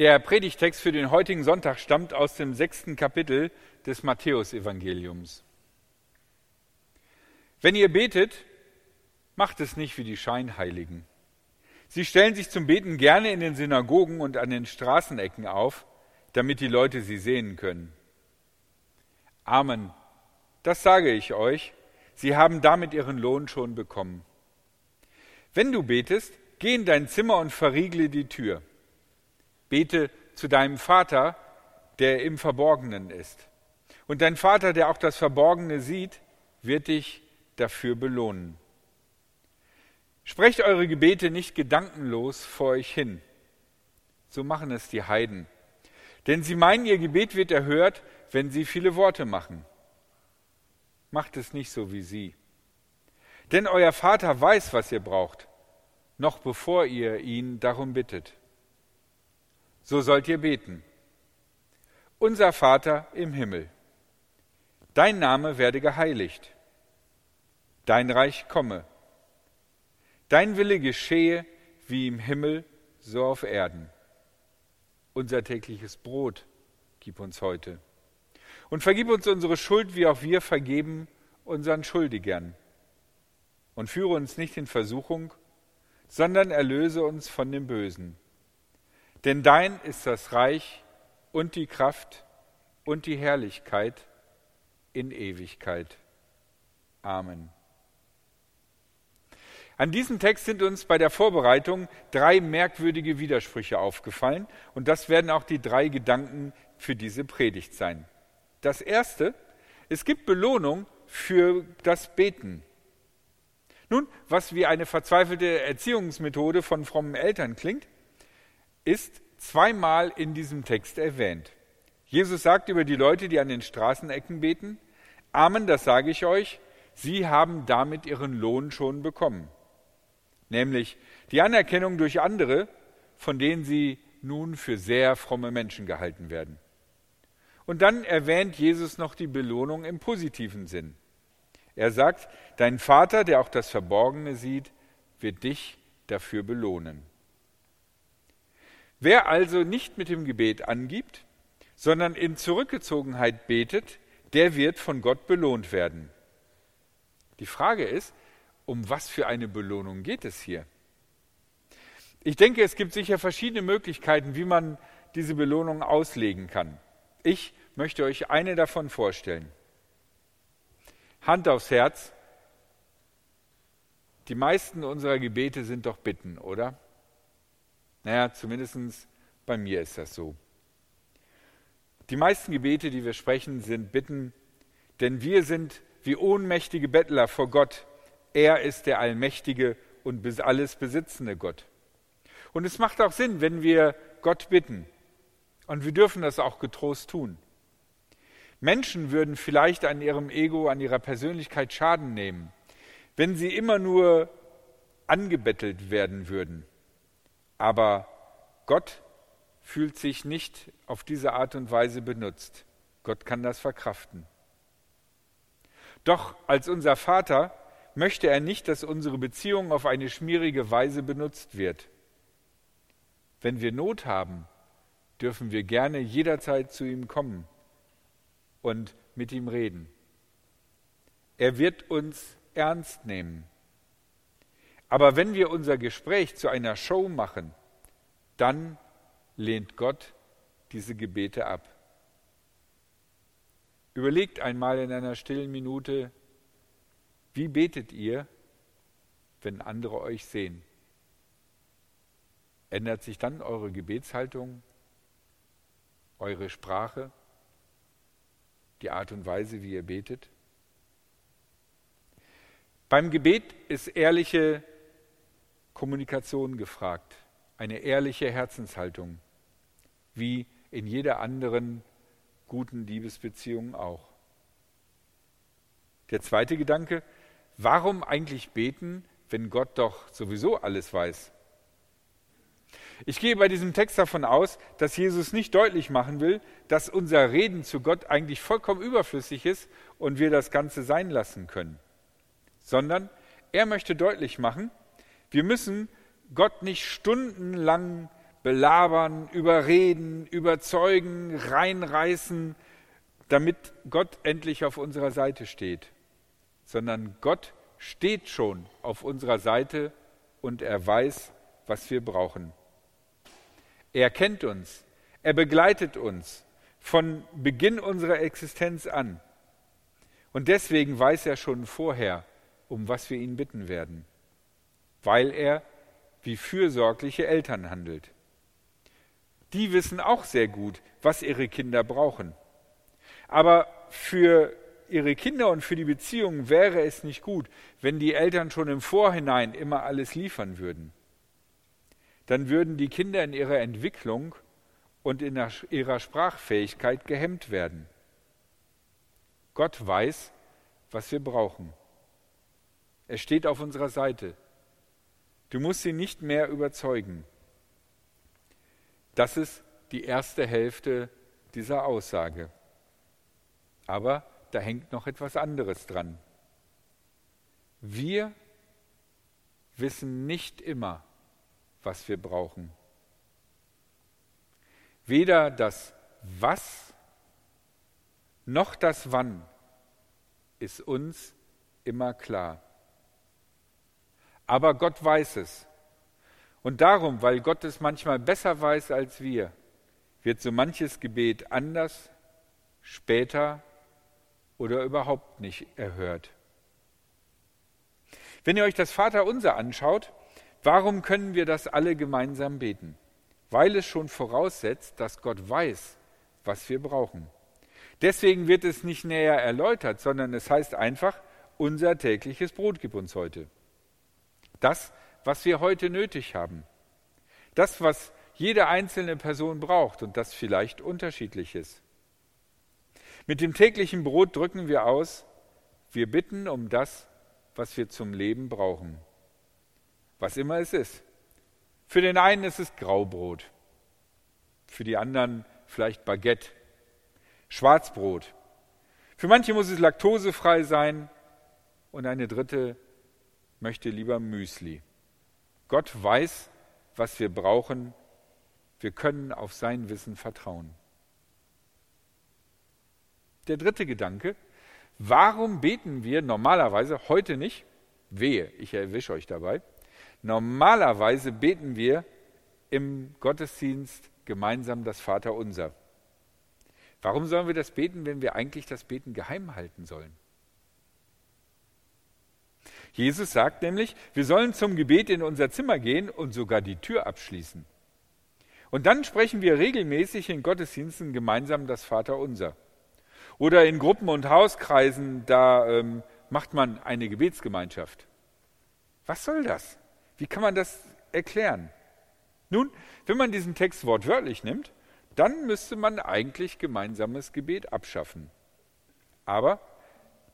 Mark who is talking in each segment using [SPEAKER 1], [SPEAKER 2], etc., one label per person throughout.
[SPEAKER 1] Der Predigtext für den heutigen Sonntag stammt aus dem sechsten Kapitel des Matthäusevangeliums. Wenn ihr betet, macht es nicht wie die Scheinheiligen. Sie stellen sich zum Beten gerne in den Synagogen und an den Straßenecken auf, damit die Leute sie sehen können. Amen. Das sage ich euch. Sie haben damit ihren Lohn schon bekommen. Wenn du betest, geh in dein Zimmer und verriegle die Tür. Bete zu deinem Vater, der im Verborgenen ist. Und dein Vater, der auch das Verborgene sieht, wird dich dafür belohnen. Sprecht eure Gebete nicht gedankenlos vor euch hin. So machen es die Heiden. Denn sie meinen, ihr Gebet wird erhört, wenn sie viele Worte machen. Macht es nicht so wie sie. Denn euer Vater weiß, was ihr braucht, noch bevor ihr ihn darum bittet. So sollt ihr beten. Unser Vater im Himmel, dein Name werde geheiligt, dein Reich komme, dein Wille geschehe wie im Himmel, so auf Erden. Unser tägliches Brot gib uns heute. Und vergib uns unsere Schuld, wie auch wir vergeben unseren Schuldigern. Und führe uns nicht in Versuchung, sondern erlöse uns von dem Bösen. Denn dein ist das Reich und die Kraft und die Herrlichkeit in Ewigkeit. Amen. An diesem Text sind uns bei der Vorbereitung drei merkwürdige Widersprüche aufgefallen und das werden auch die drei Gedanken für diese Predigt sein. Das erste, es gibt Belohnung für das Beten. Nun, was wie eine verzweifelte Erziehungsmethode von frommen Eltern klingt, ist zweimal in diesem Text erwähnt. Jesus sagt über die Leute, die an den Straßenecken beten, Amen, das sage ich euch, sie haben damit ihren Lohn schon bekommen. Nämlich die Anerkennung durch andere, von denen sie nun für sehr fromme Menschen gehalten werden. Und dann erwähnt Jesus noch die Belohnung im positiven Sinn. Er sagt, dein Vater, der auch das Verborgene sieht, wird dich dafür belohnen. Wer also nicht mit dem Gebet angibt, sondern in Zurückgezogenheit betet, der wird von Gott belohnt werden. Die Frage ist, um was für eine Belohnung geht es hier? Ich denke, es gibt sicher verschiedene Möglichkeiten, wie man diese Belohnung auslegen kann. Ich möchte euch eine davon vorstellen. Hand aufs Herz. Die meisten unserer Gebete sind doch Bitten, oder? Naja, zumindest bei mir ist das so. Die meisten Gebete, die wir sprechen, sind Bitten, denn wir sind wie ohnmächtige Bettler vor Gott. Er ist der allmächtige und alles besitzende Gott. Und es macht auch Sinn, wenn wir Gott bitten. Und wir dürfen das auch getrost tun. Menschen würden vielleicht an ihrem Ego, an ihrer Persönlichkeit Schaden nehmen, wenn sie immer nur angebettelt werden würden. Aber Gott fühlt sich nicht auf diese Art und Weise benutzt. Gott kann das verkraften. Doch als unser Vater möchte er nicht, dass unsere Beziehung auf eine schmierige Weise benutzt wird. Wenn wir Not haben, dürfen wir gerne jederzeit zu ihm kommen und mit ihm reden. Er wird uns ernst nehmen. Aber wenn wir unser Gespräch zu einer Show machen, dann lehnt Gott diese Gebete ab. Überlegt einmal in einer stillen Minute, wie betet ihr, wenn andere euch sehen? Ändert sich dann eure Gebetshaltung, eure Sprache, die Art und Weise, wie ihr betet? Beim Gebet ist ehrliche Kommunikation gefragt, eine ehrliche Herzenshaltung, wie in jeder anderen guten Liebesbeziehung auch. Der zweite Gedanke, warum eigentlich beten, wenn Gott doch sowieso alles weiß? Ich gehe bei diesem Text davon aus, dass Jesus nicht deutlich machen will, dass unser Reden zu Gott eigentlich vollkommen überflüssig ist und wir das Ganze sein lassen können, sondern er möchte deutlich machen, wir müssen Gott nicht stundenlang belabern, überreden, überzeugen, reinreißen, damit Gott endlich auf unserer Seite steht, sondern Gott steht schon auf unserer Seite und er weiß, was wir brauchen. Er kennt uns, er begleitet uns von Beginn unserer Existenz an. Und deswegen weiß er schon vorher, um was wir ihn bitten werden, weil er wie fürsorgliche Eltern handelt. Die wissen auch sehr gut, was ihre Kinder brauchen. Aber für ihre Kinder und für die Beziehung wäre es nicht gut, wenn die Eltern schon im Vorhinein immer alles liefern würden. Dann würden die Kinder in ihrer Entwicklung und in ihrer Sprachfähigkeit gehemmt werden. Gott weiß, was wir brauchen. Er steht auf unserer Seite. Du musst sie nicht mehr überzeugen. Das ist die erste Hälfte dieser Aussage. Aber da hängt noch etwas anderes dran. Wir wissen nicht immer, was wir brauchen. Weder das Was noch das Wann ist uns immer klar. Aber Gott weiß es. Und darum, weil Gott es manchmal besser weiß als wir, wird so manches Gebet anders, später oder überhaupt nicht erhört. Wenn ihr euch das Vaterunser anschaut, warum können wir das alle gemeinsam beten? Weil es schon voraussetzt, dass Gott weiß, was wir brauchen. Deswegen wird es nicht näher erläutert, sondern es heißt einfach, unser tägliches Brot gib uns heute. Das, was wir heute nötig haben. Das, was jede einzelne Person braucht und das vielleicht unterschiedlich ist. Mit dem täglichen Brot drücken wir aus, wir bitten um das, was wir zum Leben brauchen. Was immer es ist. Für den einen ist es Graubrot, für die anderen vielleicht Baguette, Schwarzbrot. Für manche muss es laktosefrei sein und eine dritte möchte lieber Müsli. Gott weiß, was wir brauchen. Wir können auf sein Wissen vertrauen. Der dritte Gedanke, warum beten wir normalerweise heute nicht? Wehe, ich erwische euch dabei. Normalerweise beten wir im Gottesdienst gemeinsam das Vaterunser. Warum sollen wir das beten, wenn wir eigentlich das Beten geheim halten sollen? Jesus sagt nämlich, wir sollen zum Gebet in unser Zimmer gehen und sogar die Tür abschließen. Und dann sprechen wir regelmäßig in Gottesdiensten gemeinsam das Vaterunser. Oder in Gruppen und Hauskreisen, da ähm, macht man eine Gebetsgemeinschaft. Was soll das? Wie kann man das erklären? Nun, wenn man diesen Text wortwörtlich nimmt, dann müsste man eigentlich gemeinsames Gebet abschaffen. Aber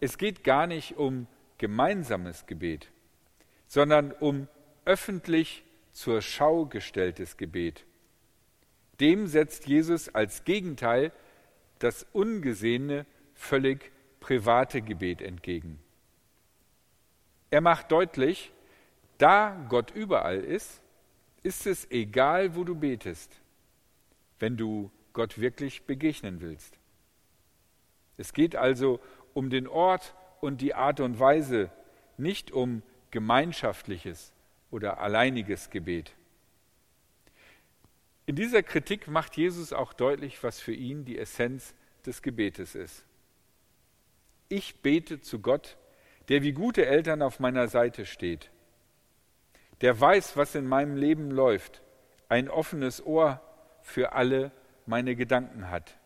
[SPEAKER 1] es geht gar nicht um gemeinsames Gebet, sondern um öffentlich zur Schau gestelltes Gebet. Dem setzt Jesus als Gegenteil das ungesehene, völlig private Gebet entgegen. Er macht deutlich, da Gott überall ist, ist es egal, wo du betest, wenn du Gott wirklich begegnen willst. Es geht also um den Ort und die Art und Weise, nicht um gemeinschaftliches oder alleiniges Gebet. In dieser Kritik macht Jesus auch deutlich, was für ihn die Essenz des Gebetes ist. Ich bete zu Gott, der wie gute Eltern auf meiner Seite steht, der weiß, was in meinem Leben läuft, ein offenes Ohr für alle meine Gedanken hat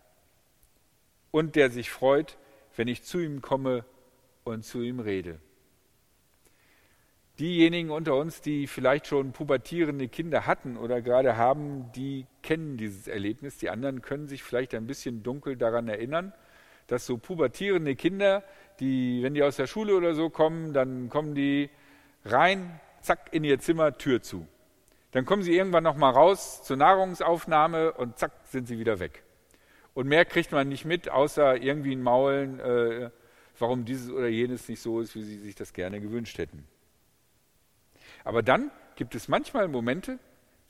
[SPEAKER 1] und der sich freut, wenn ich zu ihm komme und zu ihm rede. Diejenigen unter uns, die vielleicht schon pubertierende Kinder hatten oder gerade haben, die kennen dieses Erlebnis. Die anderen können sich vielleicht ein bisschen dunkel daran erinnern, dass so pubertierende Kinder, die, wenn die aus der Schule oder so kommen, dann kommen die rein, zack, in ihr Zimmer, Tür zu. Dann kommen sie irgendwann nochmal raus zur Nahrungsaufnahme und zack, sind sie wieder weg. Und mehr kriegt man nicht mit, außer irgendwie ein Maulen, äh, warum dieses oder jenes nicht so ist, wie sie sich das gerne gewünscht hätten. Aber dann gibt es manchmal Momente,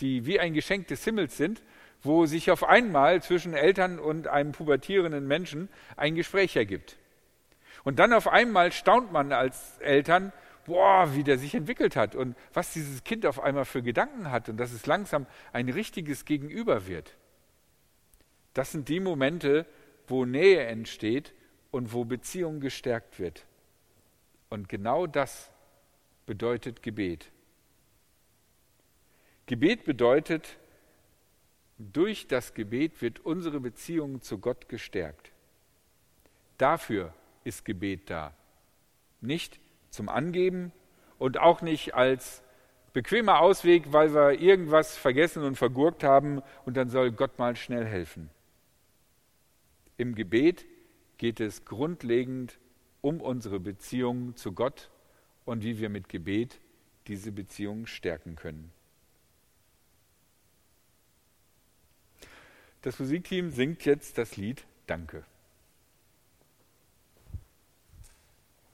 [SPEAKER 1] die wie ein Geschenk des Himmels sind, wo sich auf einmal zwischen Eltern und einem pubertierenden Menschen ein Gespräch ergibt. Und dann auf einmal staunt man als Eltern, boah, wie der sich entwickelt hat und was dieses Kind auf einmal für Gedanken hat und dass es langsam ein richtiges Gegenüber wird. Das sind die Momente, wo Nähe entsteht und wo Beziehung gestärkt wird. Und genau das bedeutet Gebet. Gebet bedeutet, durch das Gebet wird unsere Beziehung zu Gott gestärkt. Dafür ist Gebet da. Nicht zum Angeben und auch nicht als bequemer Ausweg, weil wir irgendwas vergessen und vergurkt haben und dann soll Gott mal schnell helfen. Im Gebet geht es grundlegend um unsere Beziehung zu Gott und wie wir mit Gebet diese Beziehung stärken können. Das Musikteam singt jetzt das Lied Danke.